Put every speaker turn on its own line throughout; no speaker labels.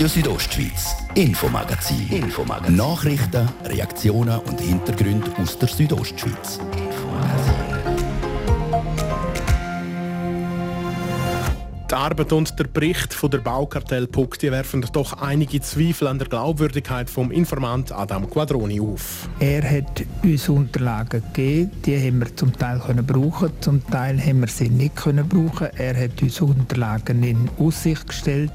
Radio Südostschweiz, Infomagazin. Infomagazin. Nachrichten, Reaktionen und Hintergründe aus der Südostschweiz.
Die Arbeit und der Bericht von der Baukartell Puck die werfen doch einige Zweifel an der Glaubwürdigkeit vom Informant Adam Quadroni auf.
Er hat uns Unterlagen gegeben, die haben wir zum Teil können brauchen, zum Teil haben wir sie nicht können brauchen. Er hat uns Unterlagen in Aussicht gestellt.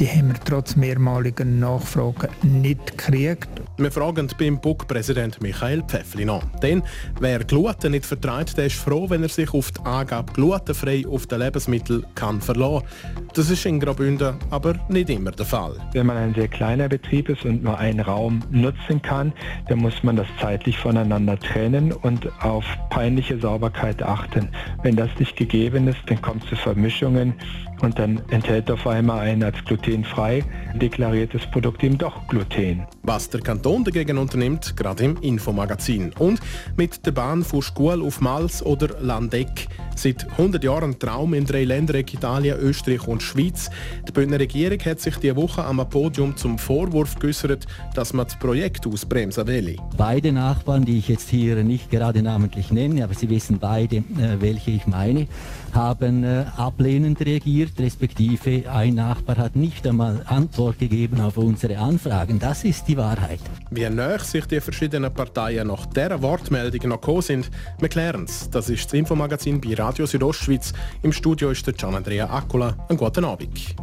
Die haben wir trotz mehrmaligen Nachfragen nicht gekriegt.
Wir fragen beim BUG-Präsident Michael Pfeffli an. Denn wer Gluten nicht vertreibt, der ist froh, wenn er sich auf die Angabe glutenfrei auf den Lebensmittel kann verlassen Das ist in Graubünden aber nicht immer der Fall.
Wenn man ein sehr kleiner Betrieb ist und nur einen Raum nutzen kann, dann muss man das zeitlich voneinander trennen und auf peinliche Sauberkeit achten. Wenn das nicht gegeben ist, dann kommt es zu Vermischungen und dann enthält auf einmal ein als glutenfrei deklariertes Produkt eben doch Gluten.
Was der Kanton dagegen unternimmt, gerade im Infomagazin. Und mit der Bahn von Schkuhl auf Mals oder Landeck. Seit 100 Jahren ein Traum in drei Ländern, Italien, Österreich und Schweiz. Die Bündner Regierung hat sich diese Woche am Podium zum Vorwurf geäußert, dass man das Projekt ausbremsen will.
Beide Nachbarn, die ich jetzt hier nicht gerade namentlich nenne, aber Sie wissen beide, äh, welche ich meine, haben äh, ablehnend reagiert, respektive ein Nachbar hat nicht einmal Antwort gegeben auf unsere Anfragen. Das ist die Wahrheit.
Wie näher sich die verschiedenen Parteien nach dieser Wortmeldung noch gekommen sind, wir klären es. Das ist das Infomagazin bei Radio Südostschweiz. Im Studio ist der Gian Andrea Accola. Einen guten Abend.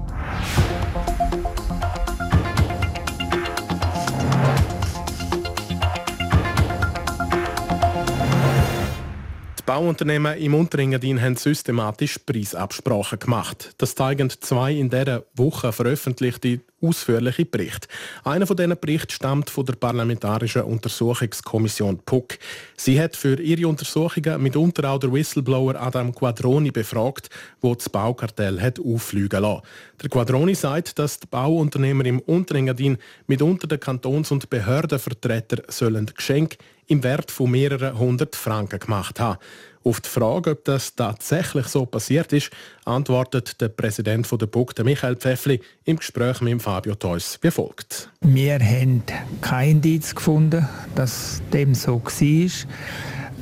Bauunternehmen im Unterengadin haben systematisch Preisabsprachen gemacht. Das zeigen zwei in dieser Woche veröffentlichte ausführliche Berichte. Einer von diesen Berichten stammt von der Parlamentarischen Untersuchungskommission PUC. Sie hat für ihre Untersuchungen mitunter auch der Whistleblower Adam Quadroni befragt, wo das Baukartell hat auffliegen lassen. Der Quadroni sagt, dass die Bauunternehmer im Unterengadin mitunter den Kantons- und Behördenvertretern sollen Geschenke im Wert von mehreren hundert Franken gemacht haben. Auf die Frage, ob das tatsächlich so passiert ist, antwortet der Präsident der BUG, Michael Pfeffli, im Gespräch mit Fabio Theus wie folgt.
Wir haben kein Indiz gefunden, dass dem so war.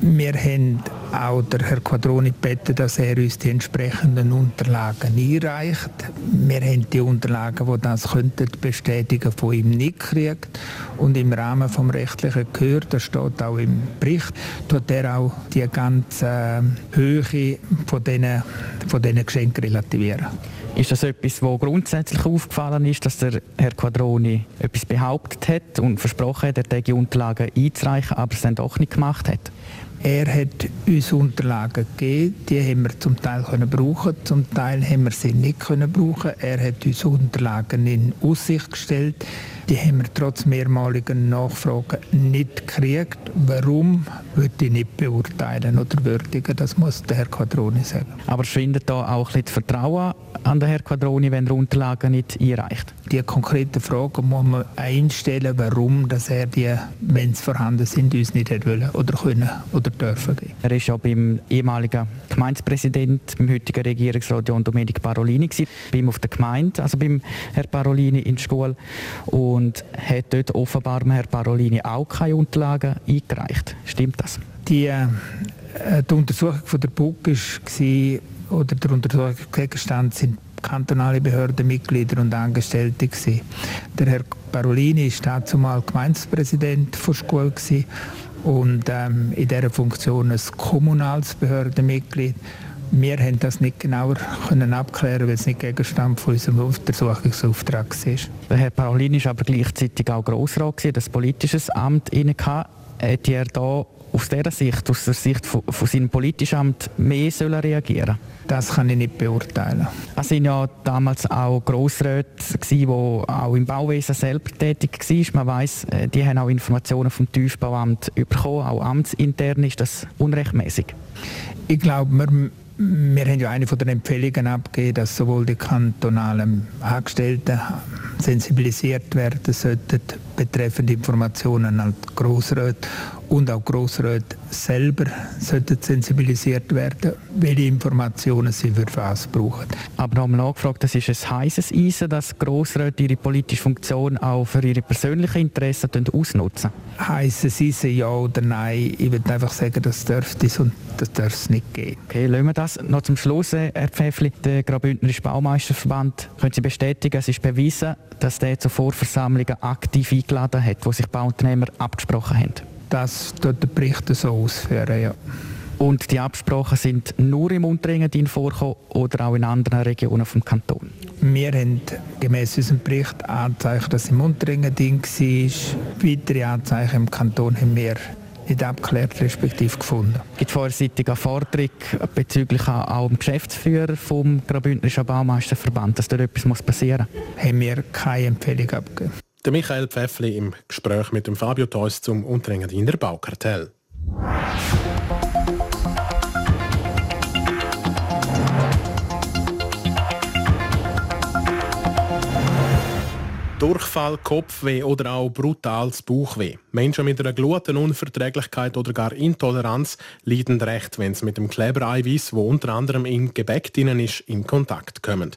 Wir haben auch der Herr Quadroni gebeten, dass er uns die entsprechenden Unterlagen einreicht. Wir haben die Unterlagen, die das könnten bestätigen, von ihm nicht gekriegt. Und im Rahmen des rechtlichen Gehör, das steht auch im Bericht, tut er auch die ganze Höhe von diesen, von diesen Geschenken relativieren.
Ist das etwas, was grundsätzlich aufgefallen ist, dass der Herr Quadroni etwas behauptet hat und versprochen hat, er die Unterlagen einzureichen, aber es dann doch nicht gemacht hat?
Er hat uns Unterlagen gegeben, die haben wir zum Teil können brauchen, zum Teil haben wir sie nicht können brauchen. Er hat uns Unterlagen in Aussicht gestellt, die haben wir trotz mehrmaligen Nachfragen nicht gekriegt. Warum, würde ich nicht beurteilen oder würdigen, das muss der Herr Quadroni sagen.
Aber schwindet da auch ein bisschen Vertrauen an den Herrn Quadroni, wenn er Unterlagen nicht einreicht?
Die konkreten Fragen muss man einstellen, warum dass er die, wenn sie vorhanden sind, uns nicht wollen oder können oder dürfen.
Er ist ja beim ehemaligen Gemeindepräsident, beim heutigen Regierungsrat John Domenic Parolini, gewesen, bei ihm auf der Gemeinde, also beim Herrn Parolini in der Schule und hat dort offenbar Herr Parolini auch keine Unterlagen eingereicht. Stimmt das?
Die, äh, die Untersuchung von der BUG war, oder der Untersuchungsgegenstand sind kantonale Behördenmitglieder und Angestellte gewesen. Der Herr Parolini war dazu mal Gemeindepräsident der Schule gewesen und ähm, in dieser Funktion ein kommunales Behördenmitglied. Wir haben das nicht genauer können abklären, weil es nicht Gegenstand von unserem Untersuchungsauftrag war.
Der Herr Parolini war aber gleichzeitig auch Grossrat, das politisches Amt inne. Er da aus dieser Sicht, aus der Sicht von, von seinem politischen Amt mehr sollen reagieren
Das kann ich nicht beurteilen.
Es waren ja damals auch Grossräte, die auch im Bauwesen selbst tätig waren. Man weiss, äh, die haben auch Informationen vom Tiefbauamt bekommen, auch amtsintern. Ist das unrechtmäßig?
Ich glaube, wir, wir haben ja eine von den Empfehlungen abgegeben, dass sowohl die kantonalen Angestellten sensibilisiert werden sollten betreffend Informationen als Grossräte und auch Grossräte selber sollten sensibilisiert werden, welche Informationen sie für was brauchen.
Aber noch einmal nachgefragt, das ist ein heißes Eisen, dass Grossräte ihre politische Funktion auch für ihre persönlichen Interessen ausnutzen?
Heißes Eisen, ja oder nein? Ich würde einfach sagen, das dürfte es und das darf es nicht geben.
Okay, lassen wir das. Noch zum Schluss, Herr Pfäffli, der Graubündnerische Baumeisterverband, können Sie bestätigen, es ist bewiesen, dass der zu Vorversammlungen aktiv eingeladen hat, wo sich Bauunternehmer abgesprochen haben?
Das tut der Bericht so ausführen, ja.
Und die Absprachen sind nur im Unterengadin vorgekommen oder auch in anderen Regionen vom Kanton?
Wir haben gemäß unserem Bericht Anzeichen, dass es im Unterengadin war. Weitere Anzeichen im Kanton haben wir nicht abgeklärt respektive gefunden.
Gibt es vorseitig eine Forderung bezüglich auch dem Geschäftsführer vom Graubündnerischen Baumeisterverband, dass dort etwas passieren
muss? Haben wir keine Empfehlung abgegeben.
Der Michael Pfeffli im Gespräch mit dem Fabio Theus zum Unterengadiner Baukartell. Durchfall, Kopfweh oder auch brutales Bauchweh. Menschen mit einer Glutenunverträglichkeit oder gar Intoleranz leiden recht, wenn sie mit dem Klebereiweiß, wo unter anderem im Gebäck drin ist, in Kontakt kommen.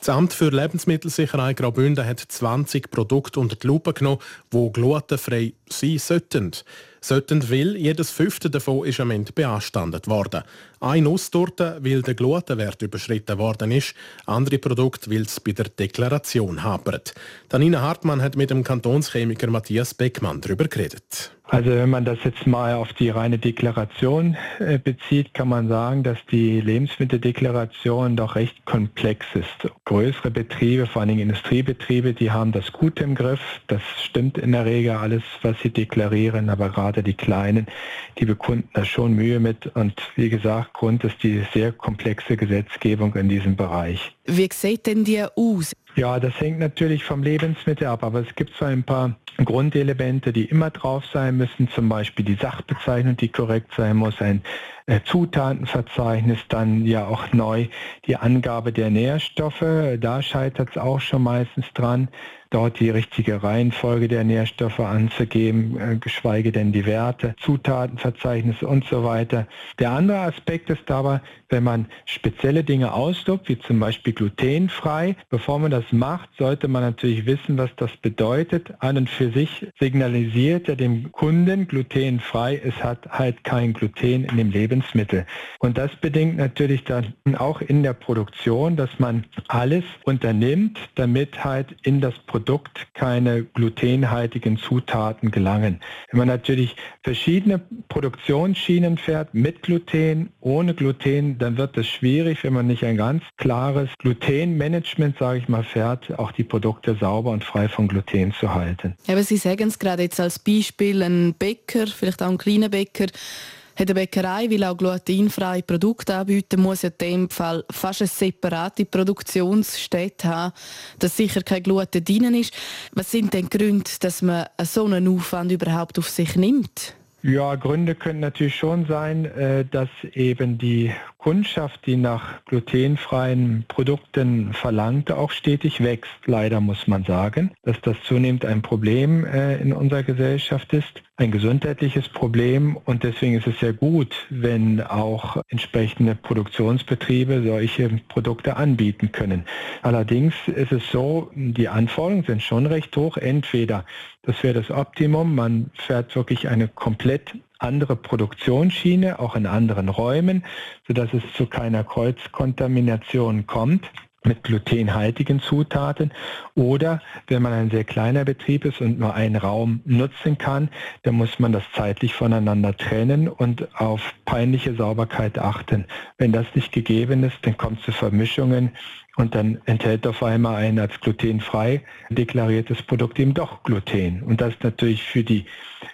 Das Amt für Lebensmittelsicherheit Graubünden hat 20 Produkte unter die Lupe genommen, die glutenfrei sein sollten. Sollten will, jedes fünfte davon ist am Ende beanstandet worden. Ein Nusstorte, weil der Glutenwert überschritten worden ist, andere Produkte, weil es bei der Deklaration hapert. Danina Hartmann hat mit dem Kantonschemiker Matthias Beckmann darüber geredet.
Also wenn man das jetzt mal auf die reine Deklaration äh, bezieht, kann man sagen, dass die Lebensmitteldeklaration doch recht komplex ist. Größere Betriebe, vor allem Industriebetriebe, die haben das gut im Griff. Das stimmt in der Regel alles, was sie deklarieren, aber gerade die Kleinen, die bekunden da schon Mühe mit. Und wie gesagt, Grund ist die sehr komplexe Gesetzgebung in diesem Bereich.
Wie sieht denn die aus?
Ja, das hängt natürlich vom Lebensmittel ab, aber es gibt so ein paar Grundelemente, die immer drauf sein müssen, zum Beispiel die Sachbezeichnung, die korrekt sein muss, ein äh, Zutatenverzeichnis, dann ja auch neu die Angabe der Nährstoffe, da scheitert es auch schon meistens dran dort die richtige Reihenfolge der Nährstoffe anzugeben, äh, geschweige denn die Werte, Zutatenverzeichnisse und so weiter. Der andere Aspekt ist aber, wenn man spezielle Dinge auslobt, wie zum Beispiel glutenfrei, bevor man das macht, sollte man natürlich wissen, was das bedeutet. An und für sich signalisiert er dem Kunden glutenfrei, es hat halt kein Gluten in dem Lebensmittel. Und das bedingt natürlich dann auch in der Produktion, dass man alles unternimmt, damit halt in das Produkt Produkt keine glutenhaltigen Zutaten gelangen. Wenn man natürlich verschiedene Produktionsschienen fährt mit Gluten, ohne Gluten, dann wird es schwierig, wenn man nicht ein ganz klares Glutenmanagement, sage ich mal, fährt, auch die Produkte sauber und frei von Gluten zu halten.
Aber Sie sagen es gerade jetzt als Beispiel, ein Bäcker, vielleicht auch ein kleiner Bäcker, hat eine Bäckerei, will auch glutenfreie Produkte anbieten, muss in dem Fall fast eine separate Produktionsstätte haben, dass sicher kein Gluten drin ist. Was sind denn Gründe, dass man so einen Aufwand überhaupt auf sich nimmt?
Ja, Gründe können natürlich schon sein, äh, dass eben die Kundschaft, die nach glutenfreien Produkten verlangt, auch stetig wächst. Leider muss man sagen, dass das zunehmend ein Problem äh, in unserer Gesellschaft ist, ein gesundheitliches Problem und deswegen ist es sehr gut, wenn auch entsprechende Produktionsbetriebe solche Produkte anbieten können. Allerdings ist es so, die Anforderungen sind schon recht hoch. Entweder, das wäre das Optimum, man fährt wirklich eine komplett andere Produktionsschiene, auch in anderen Räumen, sodass es zu keiner Kreuzkontamination kommt mit glutenhaltigen Zutaten. Oder wenn man ein sehr kleiner Betrieb ist und nur einen Raum nutzen kann, dann muss man das zeitlich voneinander trennen und auf peinliche Sauberkeit achten. Wenn das nicht gegeben ist, dann kommt es zu Vermischungen und dann enthält auf einmal ein als glutenfrei deklariertes Produkt eben doch Gluten. Und das ist natürlich für die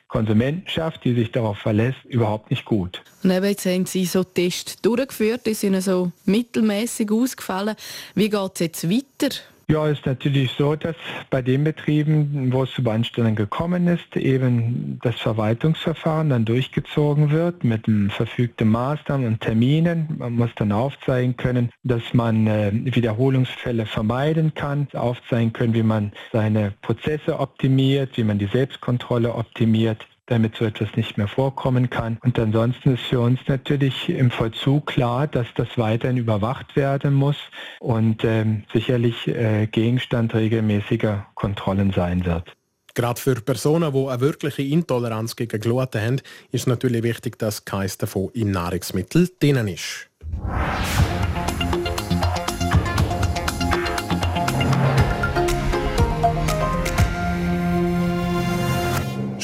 Konsumentenschaft, die sich darauf verlässt, überhaupt nicht gut.
Und jetzt haben Sie so Tests durchgeführt, die sind so mittelmäßig ausgefallen. Wie geht es jetzt weiter?
Ja, es ist natürlich so, dass bei den Betrieben, wo es zu Beanstandungen gekommen ist, eben das Verwaltungsverfahren dann durchgezogen wird mit verfügten Maßnahmen und Terminen. Man muss dann aufzeigen können, dass man äh, Wiederholungsfälle vermeiden kann, aufzeigen können, wie man seine Prozesse optimiert, wie man die Selbstkontrolle optimiert damit so etwas nicht mehr vorkommen kann. Und ansonsten ist für uns natürlich im Vollzug klar, dass das weiterhin überwacht werden muss und ähm, sicherlich äh, Gegenstand regelmäßiger Kontrollen sein wird.
Gerade für Personen, die eine wirkliche Intoleranz gegen Gluten haben, ist natürlich wichtig, dass keins davon in Nahrungsmitteln drin ist.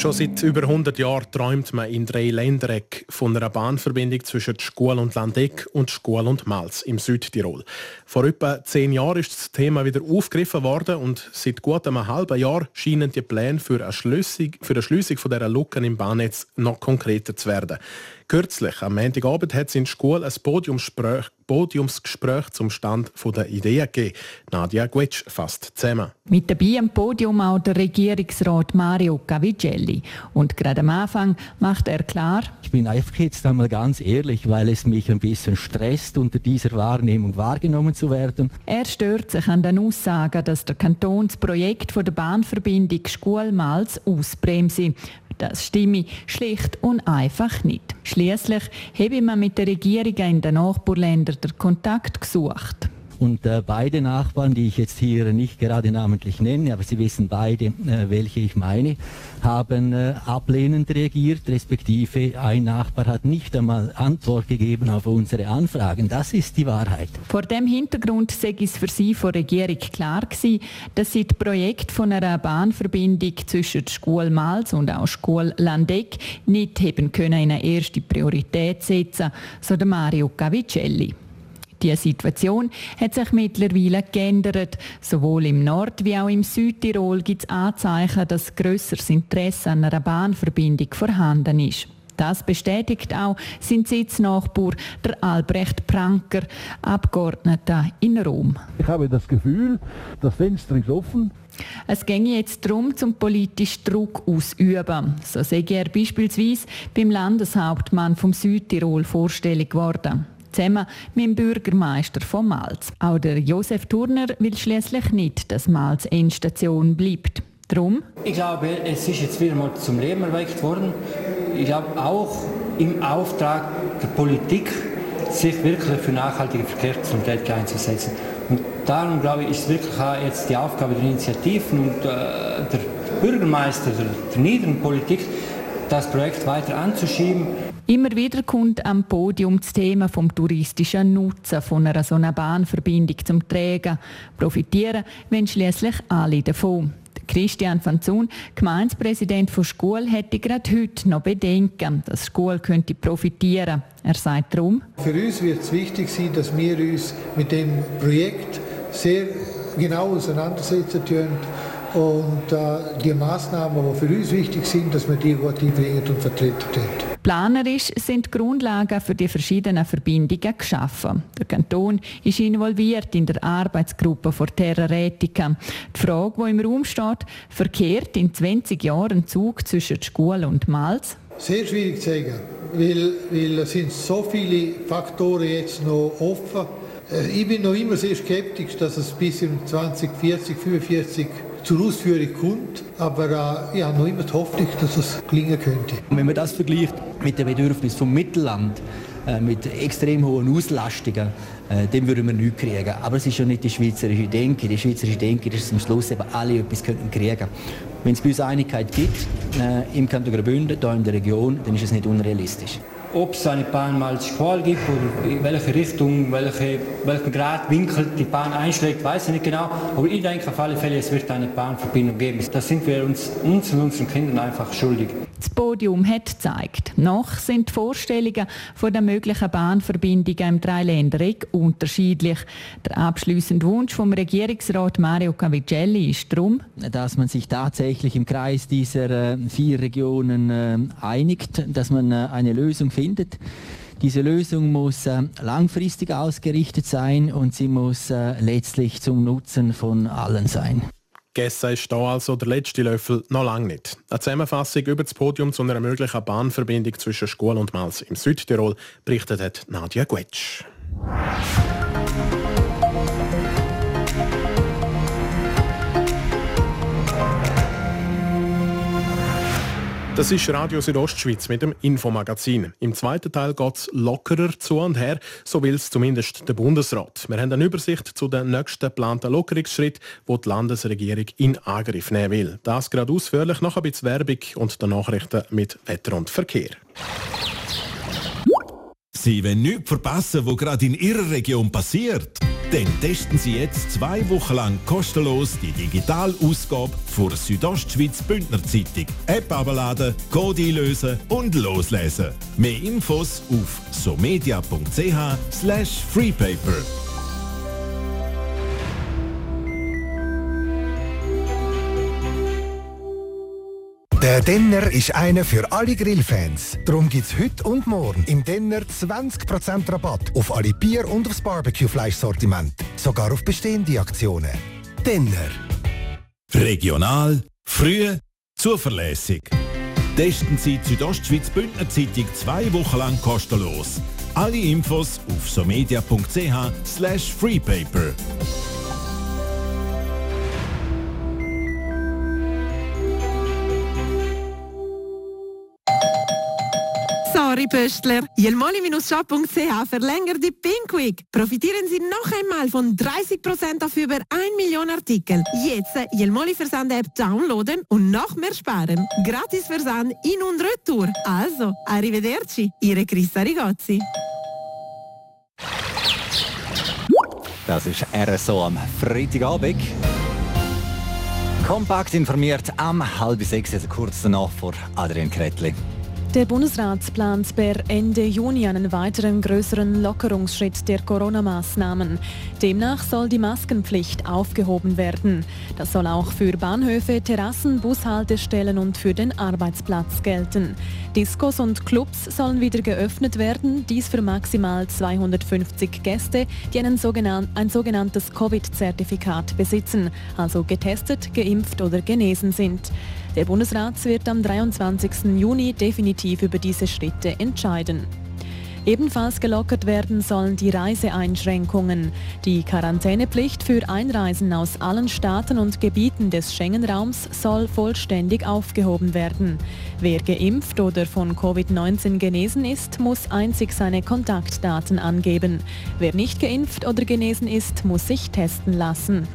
Schon seit über 100 Jahren träumt man in drei Ländereck von einer Bahnverbindung zwischen Schkuhl und Landeck und Schkuhl und Malz im Südtirol. Vor etwa zehn Jahren ist das Thema wieder aufgegriffen worden und seit gut einem halben Jahr scheinen die Pläne für eine Schlüssig, für eine Schließung von dieser Lücken im Bahnnetz noch konkreter zu werden. Kürzlich, am Montagabend, hat es in der Schule ein Podiumsgespräch, Podiumsgespräch zum Stand der Ideen gegeben. Nadia Guetsch fasst zusammen.
Mit dabei am Podium auch der Regierungsrat Mario Cavigelli. Und gerade am Anfang macht er klar,
ich bin einfach jetzt einmal ganz ehrlich, weil es mich ein bisschen stresst, unter dieser Wahrnehmung wahrgenommen zu werden.
Er stört sich an den Aussagen, dass der Kantonsprojekt von der Bahnverbindung Schulmals ausbremse. Das stimme schlicht und einfach nicht. Schließlich habe man mit der Regierung in den Nachbarländern den Kontakt gesucht.
Und äh, beide Nachbarn, die ich jetzt hier nicht gerade namentlich nenne, aber Sie wissen beide, äh, welche ich meine, haben äh, ablehnend reagiert, respektive ein Nachbar hat nicht einmal Antwort gegeben auf unsere Anfragen. Das ist die Wahrheit.
Vor dem Hintergrund sei es für Sie von der Regierung klar gewesen, dass Sie das Projekt von einer Bahnverbindung zwischen Schule Mals und auch Schule Landeck nicht haben können in eine erste Priorität setzen, so der Mario Cavicelli. Die Situation hat sich mittlerweile geändert. Sowohl im Nord- wie auch im Südtirol gibt es Anzeichen, dass grösseres Interesse an einer Bahnverbindung vorhanden ist. Das bestätigt auch sein Sitznachbar, der Albrecht Pranker, Abgeordneter in Rom.
Ich habe das Gefühl, das Fenster ist offen.
Es ginge jetzt darum, zum politischen Druck ausüben. So sei er beispielsweise beim Landeshauptmann vom Südtirol vorstellig geworden zusammen mit dem Bürgermeister von Malz. Auch der Josef Turner will schließlich nicht, dass Malz Endstation bleibt. Drum?
Ich glaube, es ist jetzt wieder mal zum Leben erweckt worden. Ich glaube auch im Auftrag der Politik, sich wirklich für nachhaltige Verkehrsqualität einzusetzen. Und darum glaube ich, ist wirklich auch jetzt die Aufgabe der Initiativen und äh, der Bürgermeister der, der niederen Politik, das Projekt weiter anzuschieben
Immer wieder kommt am Podium das Thema vom touristischen Nutzen von einer so einer Bahnverbindung zum Trägen. Profitieren wenn schließlich alle davon. Christian van Zun, Gemeindepräsident von Schule, hätte gerade heute noch Bedenken, dass Schule könnte profitieren. Er sagt darum:
Für uns wird es wichtig sein, dass wir uns mit dem Projekt sehr genau auseinandersetzen können und äh, die Maßnahmen, die für uns wichtig sind, dass wir die gut einbringen und vertreten können.
Planerisch sind die Grundlagen für die verschiedenen Verbindungen geschaffen. Der Kanton ist involviert in der Arbeitsgruppe für Terra Retica. Die Frage, die im Raum steht, verkehrt in 20 Jahren ein Zug zwischen Schule und Malz?
Sehr schwierig zu sagen, weil, weil es sind so viele Faktoren jetzt noch offen. Äh, ich bin noch immer sehr skeptisch, dass es bis im 2040, 45 zur Ausführung kommt. Aber äh, ich habe noch immer die Hoffnung, dass es gelingen könnte.
wenn man das vergleicht mit den Bedürfnissen vom Mittelland, äh, mit extrem hohen Auslastungen, äh, dem würden wir nichts kriegen. Aber es ist ja nicht die schweizerische Denke. Die schweizerische Denke ist, dass am Schluss eben alle etwas kriegen könnten Wenn es bei uns Einigkeit gibt, äh, im Kanton Graubünden, hier in der Region, dann ist es nicht unrealistisch
ob es eine Bahn mal als Qual gibt oder in welche Richtung, welche, welchen Gradwinkel die Bahn einschlägt, weiß ich nicht genau. Aber ich denke auf alle Fälle, es wird eine Bahnverbindung geben. Das sind wir uns, uns und unseren Kindern einfach schuldig.
Das Podium hat gezeigt, noch sind die Vorstellungen von der möglichen Bahnverbindungen im Dreiländereck unterschiedlich. Der abschließende Wunsch vom Regierungsrat Mario Cavicelli ist darum,
dass man sich tatsächlich im Kreis dieser äh, vier Regionen äh, einigt, dass man äh, eine Lösung findet. Diese Lösung muss äh, langfristig ausgerichtet sein und sie muss äh, letztlich zum Nutzen von allen sein.
Gegessen ist da also der letzte Löffel noch lange nicht. Eine Zusammenfassung über das Podium zu einer möglichen Bahnverbindung zwischen Schule und Mals im Südtirol berichtet hat Nadja Guetsch. Das ist Radio Südostschweiz mit dem Infomagazin. Im zweiten Teil geht es lockerer zu und her, so will es zumindest der Bundesrat. Wir haben eine Übersicht zu den nächsten geplanten Lockerungsschritten, die die Landesregierung in Angriff nehmen will. Das gerade ausführlich, nach ein bisschen Werbung und den Nachrichten mit Wetter und Verkehr.
Sie wollen nichts verpassen, was gerade in Ihrer Region passiert. Dann testen Sie jetzt zwei Wochen lang kostenlos die Digitalausgabe für Südostschweiz Bündner Zeitung. App abladen, Code einlösen und loslesen. Mehr Infos auf somedia.ch slash freepaper.
Der Denner ist einer für alle Grillfans. Darum gibt es heute und morgen im Denner 20% Rabatt auf alle Bier und aufs Barbecue-Fleischsortiment. Sogar auf bestehende Aktionen. Denner.
Regional, früh, zuverlässig. Testen Sie Südostschweiz Bündner Zeitung zwei Wochen lang kostenlos. Alle Infos auf somedia.ch slash freepaper.
Sorry, Pöstler. Jelmoli-shop.ch verlängert die Pink Week. Profitieren Sie noch einmal von 30% auf über 1 Million Artikel. Jetzt Jelmoli Versand-App downloaden und noch mehr sparen. Gratis Versand in und retour. Also, arrivederci. Ihre Christa Rigozzi.
Das ist RSO am Freitagabend. Kompakt informiert am halb sechs, also kurz danach vor Adrian Kretli.
Der Bundesrat plant per Ende Juni einen weiteren größeren Lockerungsschritt der Corona-Maßnahmen. Demnach soll die Maskenpflicht aufgehoben werden. Das soll auch für Bahnhöfe, Terrassen, Bushaltestellen und für den Arbeitsplatz gelten. Diskos und Clubs sollen wieder geöffnet werden, dies für maximal 250 Gäste, die ein sogenanntes Covid-Zertifikat besitzen, also getestet, geimpft oder genesen sind. Der Bundesrat wird am 23. Juni definitiv über diese Schritte entscheiden. Ebenfalls gelockert werden sollen die Reiseeinschränkungen. Die Quarantänepflicht für Einreisen aus allen Staaten und Gebieten des Schengen-Raums soll vollständig aufgehoben werden. Wer geimpft oder von Covid-19 genesen ist, muss einzig seine Kontaktdaten angeben. Wer nicht geimpft oder genesen ist, muss sich testen lassen.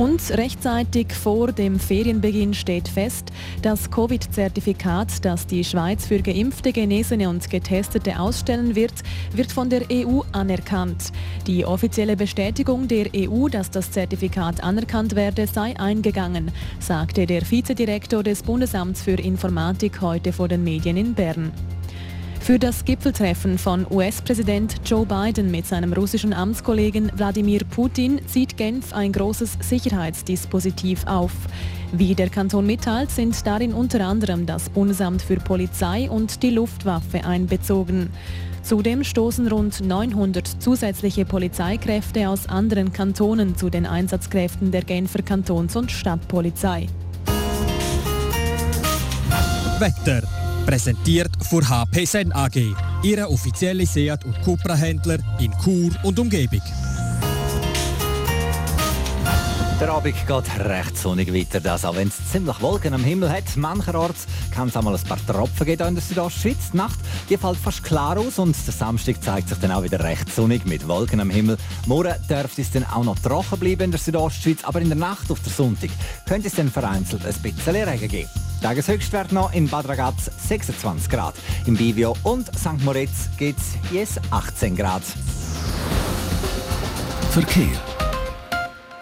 Und rechtzeitig vor dem Ferienbeginn steht fest, das Covid-Zertifikat, das die Schweiz für Geimpfte, Genesene und Getestete ausstellen wird, wird von der EU anerkannt. Die offizielle Bestätigung der EU, dass das Zertifikat anerkannt werde, sei eingegangen, sagte der Vizedirektor des Bundesamts für Informatik heute vor den Medien in Bern. Für das Gipfeltreffen von US-Präsident Joe Biden mit seinem russischen Amtskollegen Wladimir Putin zieht Genf ein großes Sicherheitsdispositiv auf. Wie der Kanton mitteilt, sind darin unter anderem das Bundesamt für Polizei und die Luftwaffe einbezogen. Zudem stoßen rund 900 zusätzliche Polizeikräfte aus anderen Kantonen zu den Einsatzkräften der Genfer Kantons- und Stadtpolizei.
Wetter Präsentiert von HP Sen AG, Ihre offizielle Seat- und Cupra-Händler in Chur und Umgebung.
Der Abend geht recht sonnig weiter, das, auch wenn es ziemlich Wolken am Himmel hat. Mancherorts kann es einmal ein paar Tropfen geben in der Südostschweiz. Die Nacht die fällt fast klar aus und der Samstag zeigt sich dann auch wieder recht sonnig mit Wolken am Himmel. Morgen dürfte es dann auch noch trocken bleiben in der Südostschweiz, aber in der Nacht auf der Sonntag könnte es dann vereinzelt ein bisschen Regen geben. Tageshöchstwert noch in Bad Ragaz 26 Grad. Im Bivio und St. Moritz geht es jetzt 18 Grad.
Verkehr.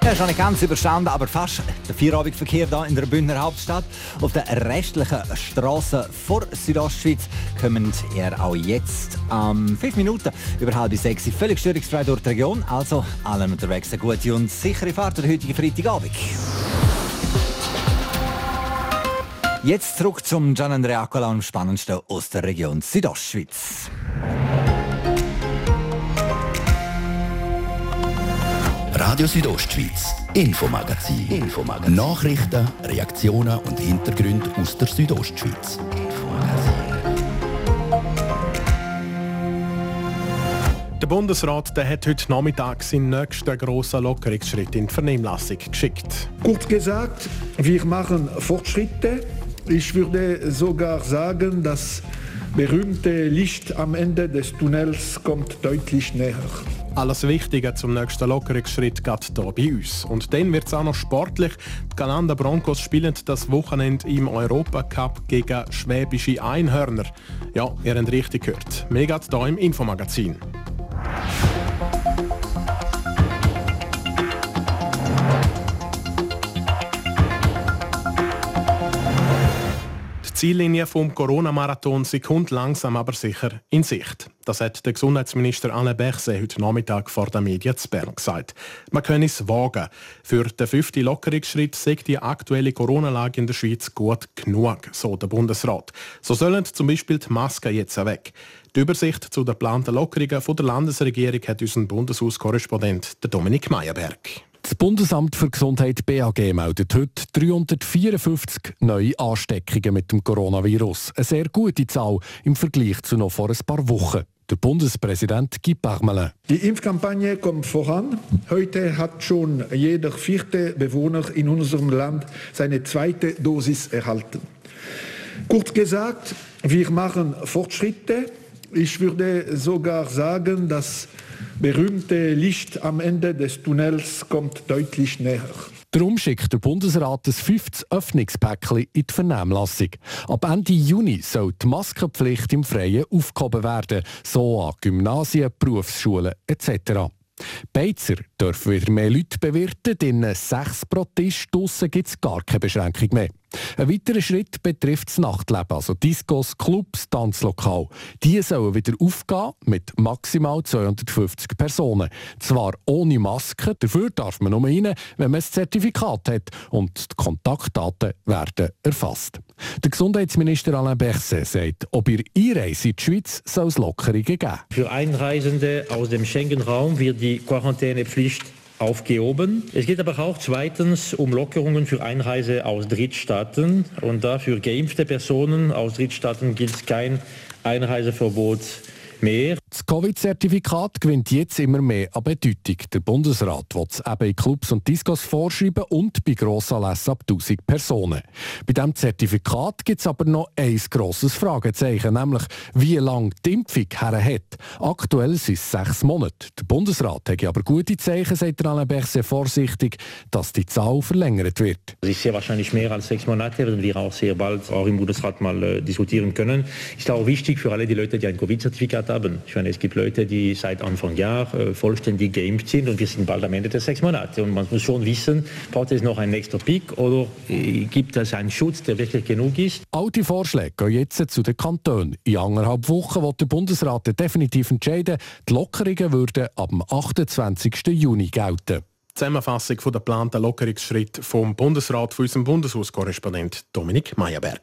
Ja, schon nicht ganz überstanden, aber fast der Feierabendverkehr hier in der Bündner Hauptstadt. Auf den restlichen Straßen vor Südostschweiz kommen ihr auch jetzt am ähm, 5 Minuten über halb sechs völlig störungsfrei durch die Region. Also allen unterwegs eine gute und sichere Fahrt der heutigen Freitagabend. Jetzt zurück zum Gian Andrea Accola am spannendsten aus der Region Südostschweiz.
Radio Südostschweiz, Infomagazin. Infomagazin. Nachrichten, Reaktionen und Hintergründe aus der Südostschweiz.
Der Bundesrat der hat heute Nachmittag seinen nächsten grossen Lockerungsschritt in die Vernehmlassung geschickt.
Kurz gesagt, wir machen Fortschritte Ich würde sogar sagen, das berühmte Licht am Ende des Tunnels kommt deutlich näher.
Alles Wichtige zum nächsten Lockerungsschritt geht hier bei uns. Und dann wird es auch noch sportlich. Die Galanda Broncos spielen das Wochenende im Europacup gegen schwäbische Einhörner. Ja, ihr habt richtig gehört. Mehr geht hier im Infomagazin. Ziellinie vom Corona-Marathon kommt langsam aber sicher in Sicht. Das hat der Gesundheitsminister Alain Berset heute Nachmittag vor den Medien zu Bern gesagt. Man könne es wagen. Für den fünften Lockerungsschritt sagt die aktuelle Corona-Lage in der Schweiz gut genug, so der Bundesrat. So sollen zum Beispiel die Masken jetzt weg. Die Übersicht zu den geplanten Lockerungen von der Landesregierung hat unser Bundeshauskorrespondent Dominik Meyerberg.
Das Bundesamt für Gesundheit BAG meldet heute 354 neue Ansteckungen mit dem Coronavirus. Eine sehr gute Zahl im Vergleich zu noch vor ein paar Wochen. Der Bundespräsident Guy Parmelin.
Die Impfkampagne kommt voran. Heute hat schon jeder vierte Bewohner in unserem Land seine zweite Dosis erhalten. Kurz gesagt, wir machen Fortschritte. Ich würde sogar sagen, dass berühmte Licht am Ende des Tunnels kommt deutlich näher.
Darum schickt der Bundesrat das fünftes Öffnungspäckchen in die Vernehmlassung. Ab Ende Juni soll die Maskenpflicht im Freien aufgehoben werden, so an Gymnasien, Berufsschulen etc. Beizer dürfen wieder mehr Leute bewirten, denn sechs pro Tisch gibt es gar keine Beschränkung mehr. Ein weiterer Schritt betrifft das Nachtleben, also Discos, Clubs, Tanzlokal. Die sollen wieder aufgehen mit maximal 250 Personen. Zwar ohne Maske, dafür darf man nur rein, wenn man ein Zertifikat hat und die Kontaktdaten werden erfasst. Der Gesundheitsminister Alain Berset sagt, ob ihr Einreise in die Schweiz soll es Lockerungen geben.
Für Einreisende aus dem Schengen-Raum wird die Quarantänepflicht aufgehoben. Es geht aber auch zweitens um Lockerungen für Einreise aus Drittstaaten. Und da für geimpfte Personen aus Drittstaaten gilt kein Einreiseverbot mehr.
Das Covid-Zertifikat gewinnt jetzt immer mehr an Bedeutung. Der Bundesrat will es eben in Clubs und Discos vorschreiben und bei Grossanlässen ab 1000 Personen. Bei diesem Zertifikat gibt es aber noch ein grosses Fragezeichen, nämlich wie lange die Impfung her hat. Aktuell sind es sechs Monate. Der Bundesrat hat aber gute Zeichen, sagt Alain Berset vorsichtig, dass die Zahl verlängert wird.
Es ist sehr wahrscheinlich mehr als sechs Monate, werden wir auch sehr bald auch im Bundesrat mal äh, diskutieren können. Ist auch wichtig für alle die Leute, die ein Covid-Zertifikat haben. Ich meine, es gibt Leute, die seit Anfang Jahr äh, vollständig geimpft sind und wir sind bald am Ende der sechs Monate. Und man muss schon wissen, braucht es noch ein nächster Peak oder äh, gibt es einen Schutz, der wirklich genug ist?
All die Vorschläge gehen jetzt zu den Kantonen. In anderthalb Wochen wird der Bundesrat definitiv entscheiden. Die Lockerungen würden ab dem 28. Juni gelten.
Zusammenfassung der geplanten Lockerungsschritte vom Bundesrat von unserem Bundeshauskorrespondent Dominik Meyerberg.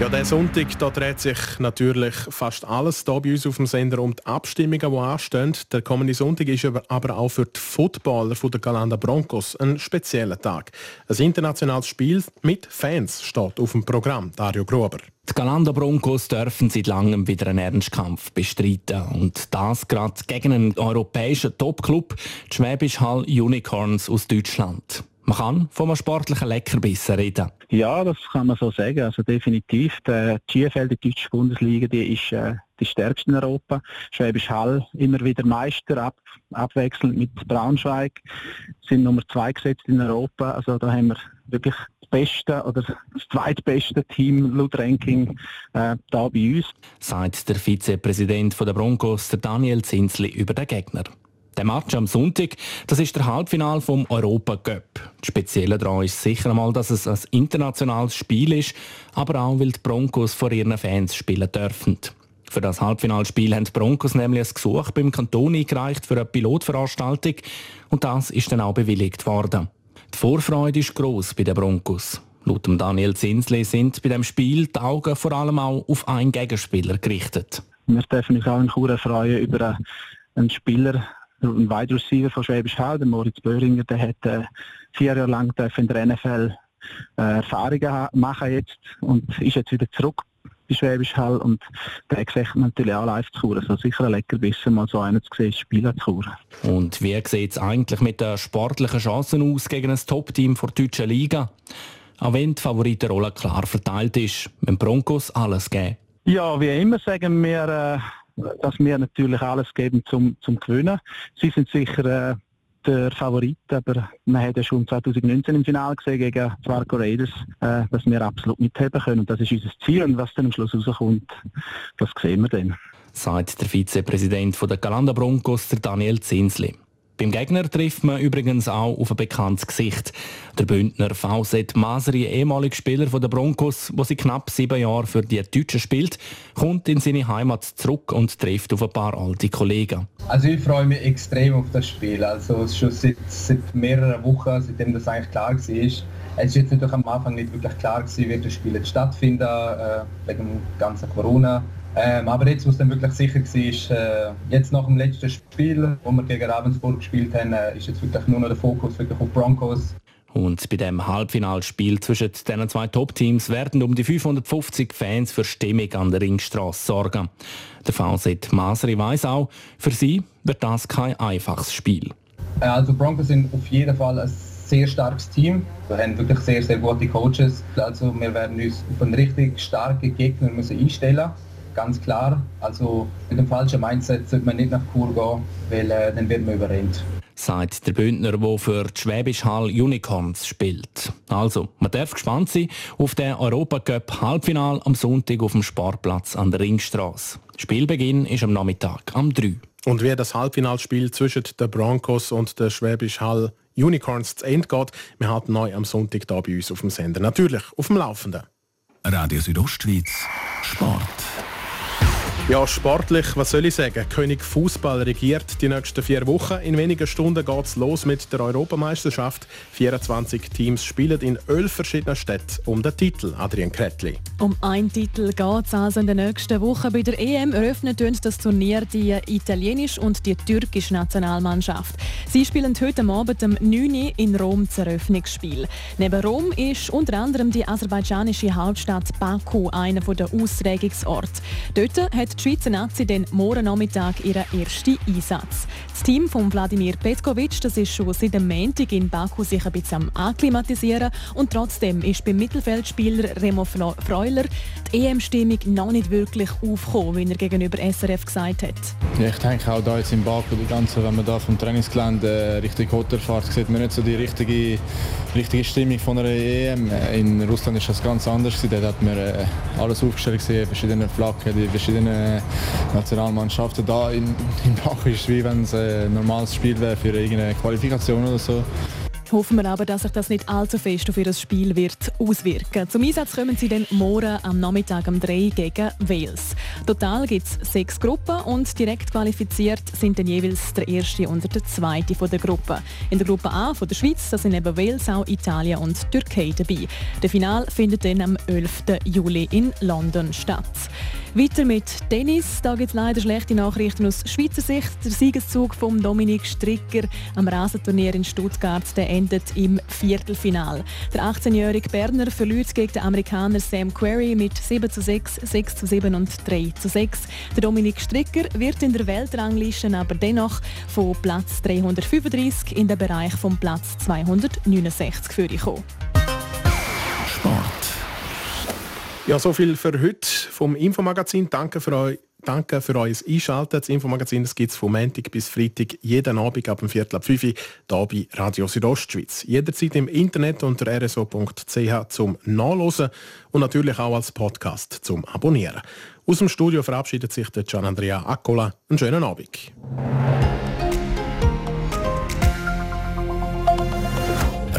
Ja, der Sonntag da dreht sich natürlich fast alles hier bei uns auf dem Sender um die Abstimmungen, die anstehen. Der kommende Sonntag ist aber auch für die Footballer der Galanda Broncos ein spezieller Tag. Ein internationales Spiel mit Fans steht auf dem Programm. Dario Gruber.
Die Galanda Broncos dürfen seit langem wieder einen Ernstkampf bestreiten. Und das gerade gegen einen europäischen Topclub, die Schwäbisch Hall Unicorns aus Deutschland. Man kann von einem sportlichen Leckerbissen reden.
Ja, das kann man so sagen. Also definitiv. Die GFL, die deutsche Bundesliga, die ist äh, die stärkste in Europa. Schwäbisch Hall immer wieder Meister, ab, abwechselnd mit Braunschweig, sind Nummer zwei gesetzt in Europa. Also da haben wir wirklich das beste oder das zweitbeste Team laut Ranking äh, da bei uns.
Sagt der Vizepräsident der Broncos, der Daniel Zinsli, über den Gegner. Der Match am Sonntag, das ist der Halbfinal vom Europa Cup. Das Spezielle daran ist sicher einmal, dass es ein internationales Spiel ist, aber auch, weil die Broncos vor ihren Fans spielen dürfen. Für das Halbfinalspiel haben die Broncos nämlich ein Gesuch beim Kanton eingereicht für eine Pilotveranstaltung und das ist dann auch bewilligt worden. Die Vorfreude ist gross bei den Broncos. Laut Daniel Zinsli sind bei dem Spiel die Augen vor allem auch auf einen Gegenspieler gerichtet.
Wir dürfen uns auch in Chur freuen über einen Spieler, ein Wide Receiver von Schwäbisch Hall, der Moritz Böhringer, der hat äh, vier Jahre lang in der NFL äh, Erfahrungen machen jetzt und ist jetzt wieder zurück bei Schwäbisch Hall und den sieht man natürlich auch live zu Chur. Also sicher ein Leckerbissen, mal so einen zu sehen, spielen zu Chur.
Und wie sieht es eigentlich mit den sportlichen Chancen aus gegen ein Top-Team der deutschen Liga? Auch wenn die Favoritenrolle klar verteilt ist, wenn Broncos alles geben.
Ja, wie immer sagen wir, äh, dass wir natürlich alles geben zum, zum Gewinnen. Sie sind sicher äh, der Favorit, aber man hat ja schon 2019 im Finale gesehen gegen Fargo Raiders, äh, dass wir absolut mitheben können. Und das ist unser Ziel. Und was dann am Schluss rauskommt, das sehen wir dann.
Sagt der Vizepräsident der Galanda Broncos, der Daniel Zinsli. Beim Gegner trifft man übrigens auch auf ein bekanntes Gesicht. Der Bündner VZ Masri, ehemaliger Spieler der Broncos, der seit knapp sieben Jahren für die Deutschen spielt, kommt in seine Heimat zurück und trifft auf ein paar alte Kollegen.
Also ich freue mich extrem auf das Spiel. Also schon seit, seit mehreren Wochen, seitdem das eigentlich klar war. Es ist jetzt natürlich am Anfang nicht wirklich klar wie das Spiel jetzt stattfinden, äh, wegen dem ganzen Corona. Ähm, aber jetzt, wo es dann wirklich sicher war, äh, jetzt nach dem letzten Spiel, wo wir gegen Ravensburg gespielt haben, äh, ist jetzt wirklich nur noch der Fokus wirklich auf Broncos.
Und bei dem Halbfinalspiel zwischen diesen zwei Top-Teams werden um die 550 Fans für Stimmung an der Ringstraße sorgen. Der VZ Masri weiß auch, für sie wird das kein einfaches Spiel.
Äh, also Broncos sind auf jeden Fall ein sehr starkes Team. Wir haben wirklich sehr, sehr gute Coaches. Also wir werden uns auf einen richtig starken Gegner müssen einstellen ganz klar. Also mit dem falschen Mindset sollte man nicht nach Chur gehen, weil äh, dann wird man überrennt.
Sagt der Bündner, der für die Schwäbisch Hall Unicorns spielt. Also, man darf gespannt sein auf den Europacup Halbfinal am Sonntag auf dem Sportplatz an der Ringstraße. Spielbeginn ist am Nachmittag am 3.
Und wie das Halbfinalspiel zwischen den Broncos und der Schwäbisch Hall Unicorns zu Ende geht, wir halten neu am Sonntag hier bei uns auf dem Sender. Natürlich auf dem Laufenden.
Radio Südostschweiz Sport.
Ja, sportlich, was soll ich sagen? König Fußball regiert die nächsten vier Wochen. In wenigen Stunden geht es los mit der Europameisterschaft. 24 Teams spielen in elf verschiedenen Städten um den Titel. Adrian Kretli.
Um einen Titel geht es also in den nächsten Wochen. Bei der EM eröffnet das Turnier die italienische und die türkische Nationalmannschaft. Sie spielen heute Abend um 9 Uhr in Rom das Eröffnungsspiel. Neben Rom ist unter anderem die aserbaidschanische Hauptstadt Baku einer der Austragungsorte. Dort hat die Schweizer Nazi den morgen Nachmittag ihren ersten Einsatz. Das Team von Wladimir Petkovic das ist schon seit dem Montag in Baku sich ein bisschen am akklimatisieren und trotzdem ist beim Mittelfeldspieler Remo Freuler die EM-Stimmung noch nicht wirklich aufgekommen, wie er gegenüber SRF gesagt hat.
Ja, ich denke auch da jetzt in Baku, die ganze, wenn man da vom Trainingsgelände äh, Richtung Hotel fährt, sieht man nicht so die richtige, richtige Stimmung von einer EM. In Russland ist das ganz anders. Dort hat man äh, alles aufgestellt gesehen, verschiedene Flaggen, die verschiedenen äh, Nationalmannschaften. Da in, in Bach ist es wie wenn es ein normales Spiel wäre für irgendeine Qualifikation oder so.
Hoffen wir aber, dass sich das nicht allzu fest auf ihr Spiel wird auswirken. Zum Einsatz kommen sie dann morgen am Nachmittag um 3 gegen Wales. Total gibt es sechs Gruppen und direkt qualifiziert sind dann jeweils der erste und der zweite von der Gruppe. In der Gruppe A von der Schweiz da sind neben Wales auch Italien und Türkei dabei. Der Final findet dann am 11. Juli in London statt. Weiter mit Tennis. Da gibt es leider schlechte Nachrichten aus Schweizer Sicht. Der Siegeszug von Dominik Stricker am Rasenturnier in Stuttgart der endet im Viertelfinal. Der 18-jährige Berner verliert gegen den Amerikaner Sam Querrey mit 7 zu 6, 6 zu 7 und 3 zu 6. Der Dominik Stricker wird in der Weltrangliste aber dennoch von Platz 335 in den Bereich vom Platz 269 für kommen.
Ja, so viel für heute vom Infomagazin. Danke für euch. Danke für euer Einschalten. Das Infomagazin gibt es von Montag bis Freitag jeden Abend ab dem Viertel ab 5 Uhr hier bei Radio Südostschweiz. Jederzeit im Internet unter rso.ch zum Nachlesen und natürlich auch als Podcast zum Abonnieren. Aus dem Studio verabschiedet sich der Gian Andrea Accola. Einen schönen Abend.